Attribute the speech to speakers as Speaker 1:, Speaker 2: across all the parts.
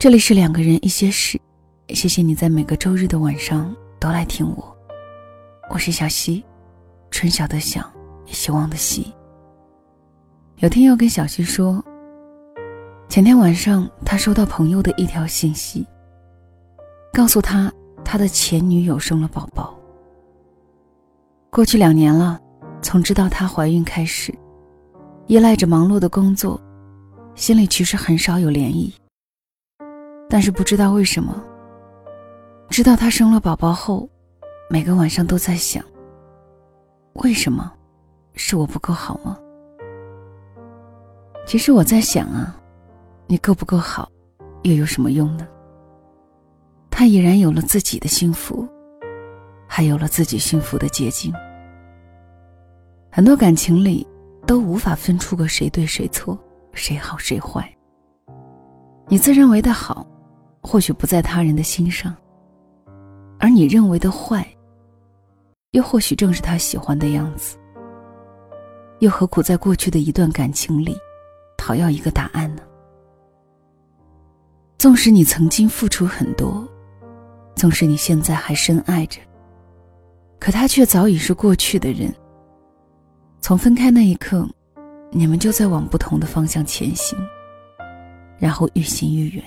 Speaker 1: 这里是两个人一些事，谢谢你在每个周日的晚上都来听我。我是小溪，春晓的晓，希望的希。有天又跟小溪说，前天晚上他收到朋友的一条信息，告诉他他的前女友生了宝宝。过去两年了，从知道她怀孕开始，依赖着忙碌的工作，心里其实很少有涟漪。但是不知道为什么，知道她生了宝宝后，每个晚上都在想：为什么是我不够好吗？其实我在想啊，你够不够好，又有什么用呢？他已然有了自己的幸福，还有了自己幸福的捷径。很多感情里，都无法分出个谁对谁错，谁好谁坏。你自认为的好。或许不在他人的心上，而你认为的坏，又或许正是他喜欢的样子。又何苦在过去的一段感情里，讨要一个答案呢？纵使你曾经付出很多，纵使你现在还深爱着，可他却早已是过去的人。从分开那一刻，你们就在往不同的方向前行，然后愈行愈远。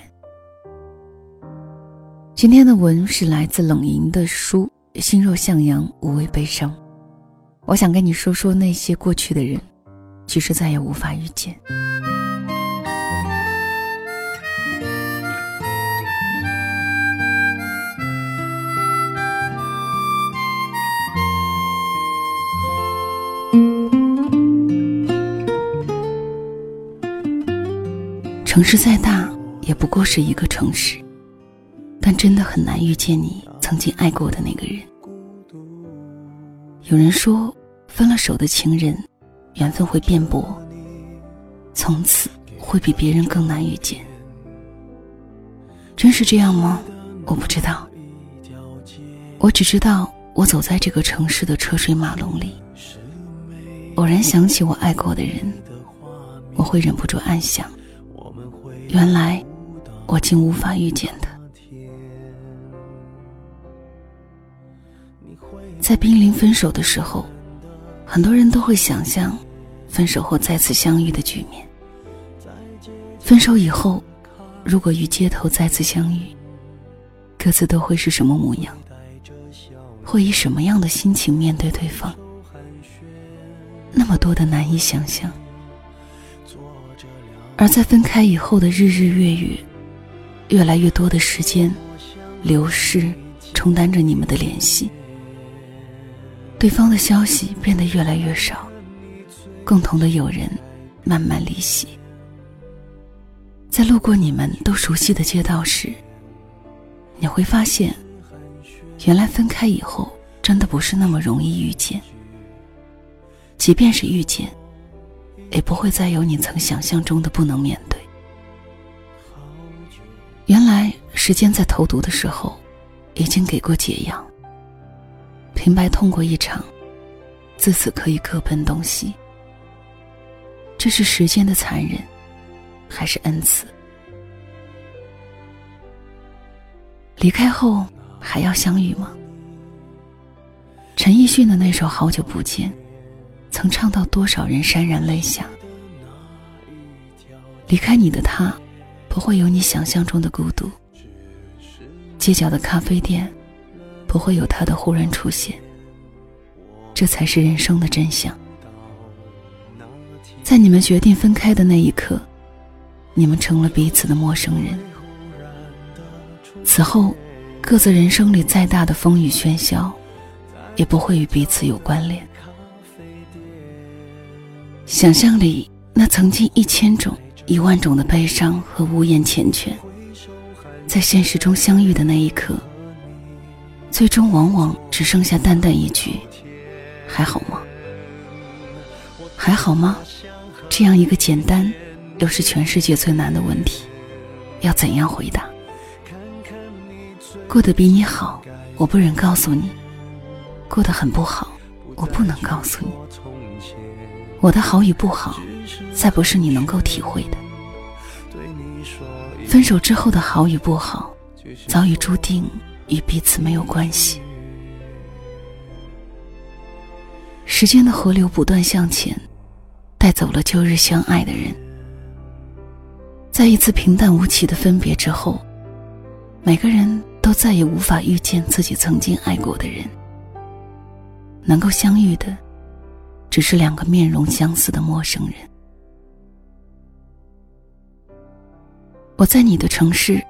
Speaker 1: 今天的文是来自冷莹的书《心若向阳，无畏悲伤》。我想跟你说说那些过去的人，其实再也无法遇见。城市再大，也不过是一个城市。但真的很难遇见你曾经爱过的那个人。有人说，分了手的情人，缘分会变薄，从此会比别人更难遇见。真是这样吗？我不知道。我只知道，我走在这个城市的车水马龙里，偶然想起我爱过的人，我会忍不住暗想：原来我竟无法遇见他。在濒临分手的时候，很多人都会想象分手后再次相遇的局面。分手以后，如果与街头再次相遇，各自都会是什么模样？会以什么样的心情面对对方？那么多的难以想象。而在分开以后的日日月月，越来越多的时间流逝，承担着你们的联系。对方的消息变得越来越少，共同的友人慢慢离席。在路过你们都熟悉的街道时，你会发现，原来分开以后真的不是那么容易遇见。即便是遇见，也不会再有你曾想象中的不能面对。原来时间在投毒的时候，已经给过解药。平白痛过一场，自此可以各奔东西。这是时间的残忍，还是恩赐？离开后还要相遇吗？陈奕迅的那首《好久不见》，曾唱到多少人潸然泪下。离开你的他，不会有你想象中的孤独。街角的咖啡店。不会有他的忽然出现，这才是人生的真相。在你们决定分开的那一刻，你们成了彼此的陌生人。此后，各自人生里再大的风雨喧嚣，也不会与彼此有关联。想象里那曾经一千种、一万种的悲伤和无言缱绻，在现实中相遇的那一刻。最终往往只剩下淡淡一句：“还好吗？还好吗？”这样一个简单，又是全世界最难的问题，要怎样回答？过得比你好，我不忍告诉你；过得很不好，我不能告诉你。我的好与不好，再不是你能够体会的。分手之后的好与不好，早已注定与彼此没有关系。时间的河流不断向前，带走了旧日相爱的人。在一次平淡无奇的分别之后，每个人都再也无法遇见自己曾经爱过的人。能够相遇的，只是两个面容相似的陌生人。我在你的城市，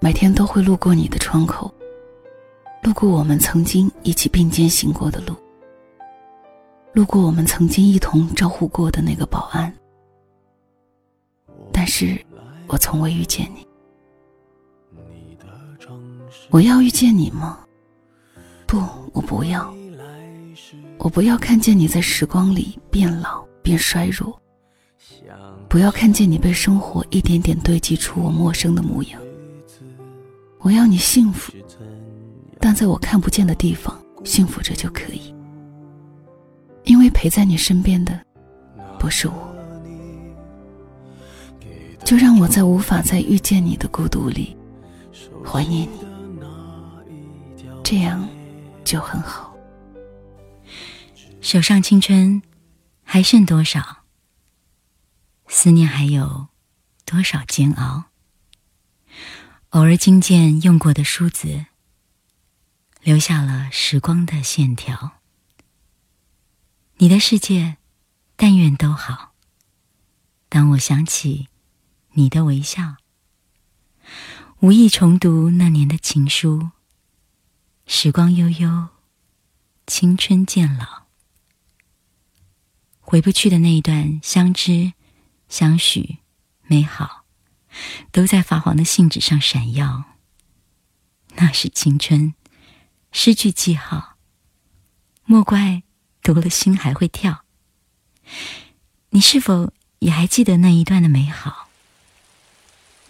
Speaker 1: 每天都会路过你的窗口，路过我们曾经一起并肩行过的路，路过我们曾经一同招呼过的那个保安。但是，我从未遇见你。我要遇见你吗？不，我不要。我不要看见你在时光里变老变衰弱。不要看见你被生活一点点堆积出我陌生的模样。我要你幸福，但在我看不见的地方幸福着就可以。因为陪在你身边的不是我，就让我在无法再遇见你的孤独里怀念你，这样就很好。
Speaker 2: 手上青春还剩多少？思念还有多少煎熬？偶尔听见用过的梳子，留下了时光的线条。你的世界，但愿都好。当我想起你的微笑，无意重读那年的情书。时光悠悠，青春渐老，回不去的那一段相知。相许，美好，都在发黄的信纸上闪耀。那是青春，失去记号，莫怪读了心还会跳。你是否也还记得那一段的美好？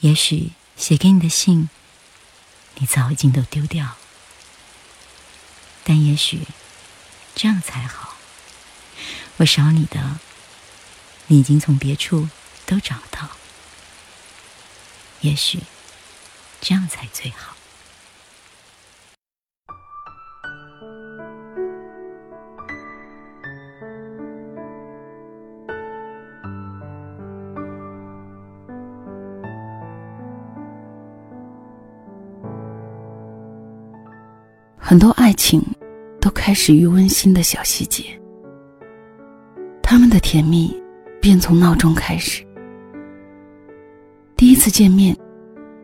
Speaker 2: 也许写给你的信，你早已经都丢掉。但也许这样才好，我少你的。你已经从别处都找到，也许这样才最好。
Speaker 1: 很多爱情都开始于温馨的小细节，他们的甜蜜。便从闹钟开始。第一次见面，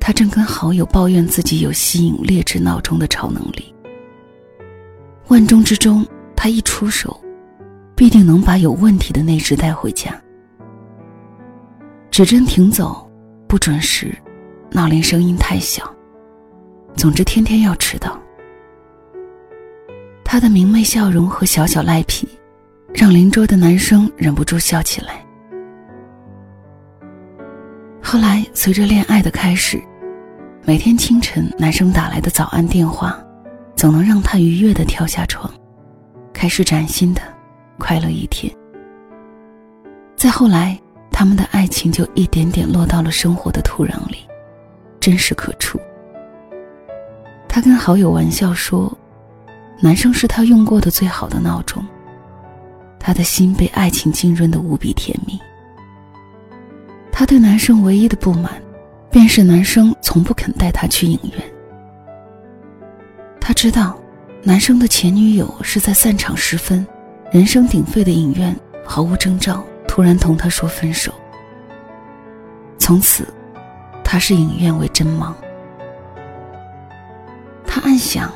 Speaker 1: 他正跟好友抱怨自己有吸引劣质闹钟的超能力。万中之中，他一出手，必定能把有问题的那只带回家。指针停走，不准时，闹铃声音太小，总之天天要迟到。他的明媚笑容和小小赖皮，让邻桌的男生忍不住笑起来。后来，随着恋爱的开始，每天清晨男生打来的早安电话，总能让他愉悦的跳下床，开始崭新的快乐一天。再后来，他们的爱情就一点点落到了生活的土壤里，真实可触。他跟好友玩笑说，男生是他用过的最好的闹钟，他的心被爱情浸润的无比甜蜜。他对男生唯一的不满，便是男生从不肯带他去影院。他知道，男生的前女友是在散场时分，人声鼎沸的影院毫无征兆，突然同他说分手。从此，他视影院为真盲。他暗想，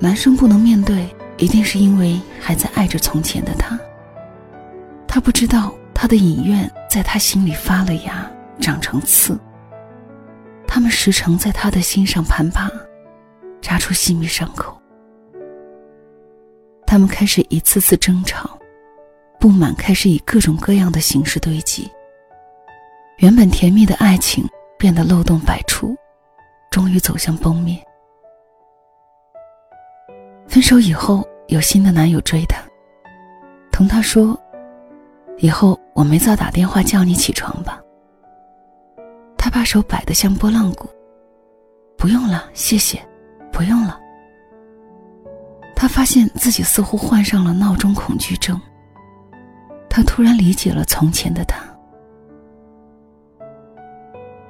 Speaker 1: 男生不能面对，一定是因为还在爱着从前的他。他不知道。他的影院在他心里发了芽，长成刺。他们时常在他的心上攀爬，扎出细密伤口。他们开始一次次争吵，不满开始以各种各样的形式堆积。原本甜蜜的爱情变得漏洞百出，终于走向崩灭。分手以后，有新的男友追她，同她说。以后我没早打电话叫你起床吧。他把手摆得像拨浪鼓。不用了，谢谢，不用了。他发现自己似乎患上了闹钟恐惧症。他突然理解了从前的他。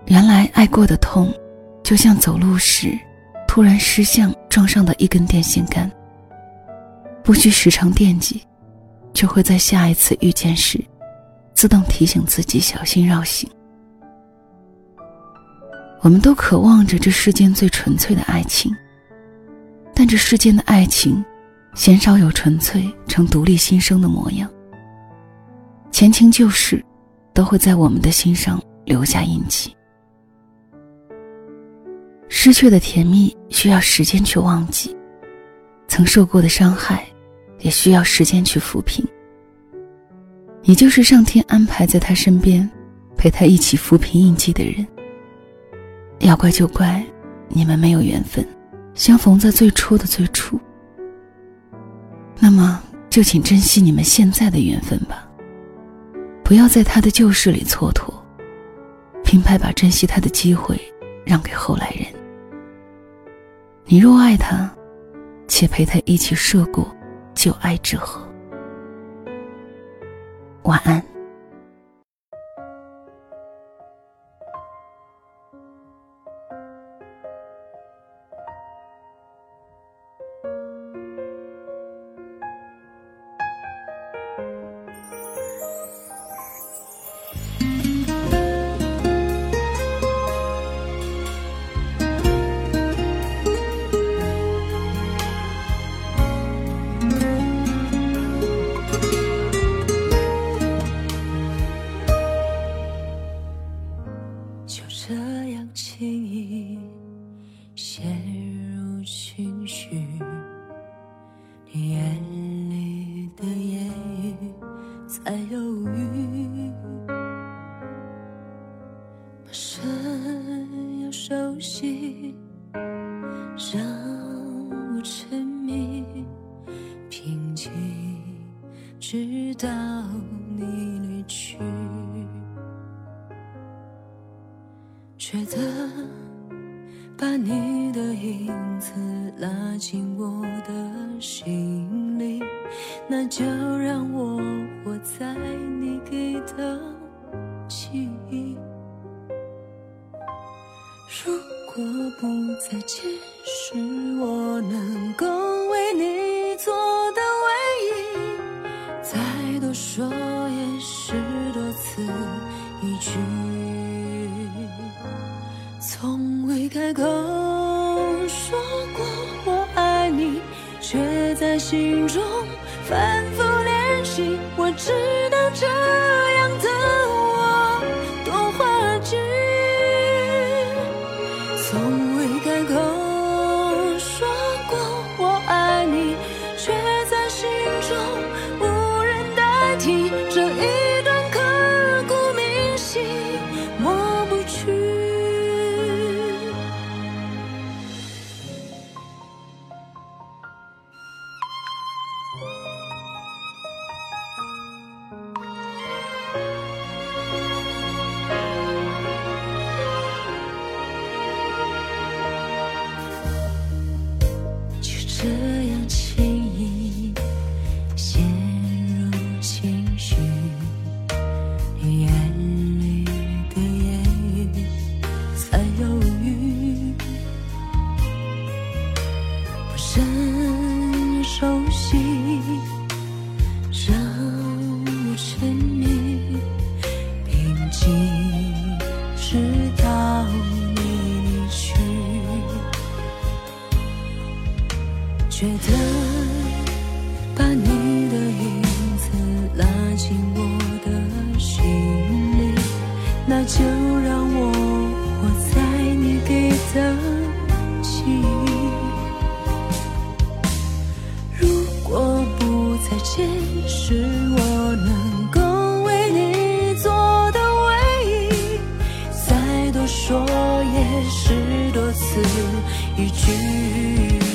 Speaker 1: 原来爱过的痛，就像走路时突然失相撞上的一根电线杆。不需时常惦记，就会在下一次遇见时，自动提醒自己小心绕行。我们都渴望着这世间最纯粹的爱情，但这世间的爱情，鲜少有纯粹成独立新生的模样。前情旧事，都会在我们的心上留下印记。失去的甜蜜需要时间去忘记，曾受过的伤害，也需要时间去抚平。你就是上天安排在他身边，陪他一起抚平印记的人。要怪就怪，你们没有缘分，相逢在最初的最初。那么，就请珍惜你们现在的缘分吧，不要在他的旧事里蹉跎，平白把珍惜他的机会让给后来人。你若爱他，且陪他一起涉过旧爱之河。晚安。
Speaker 3: 直的记忆。如果不再见，是我能够为你做的唯一。再多说也是多此一举，从未开口说过我爱你，却在心中反复练习。我知觉十多次一句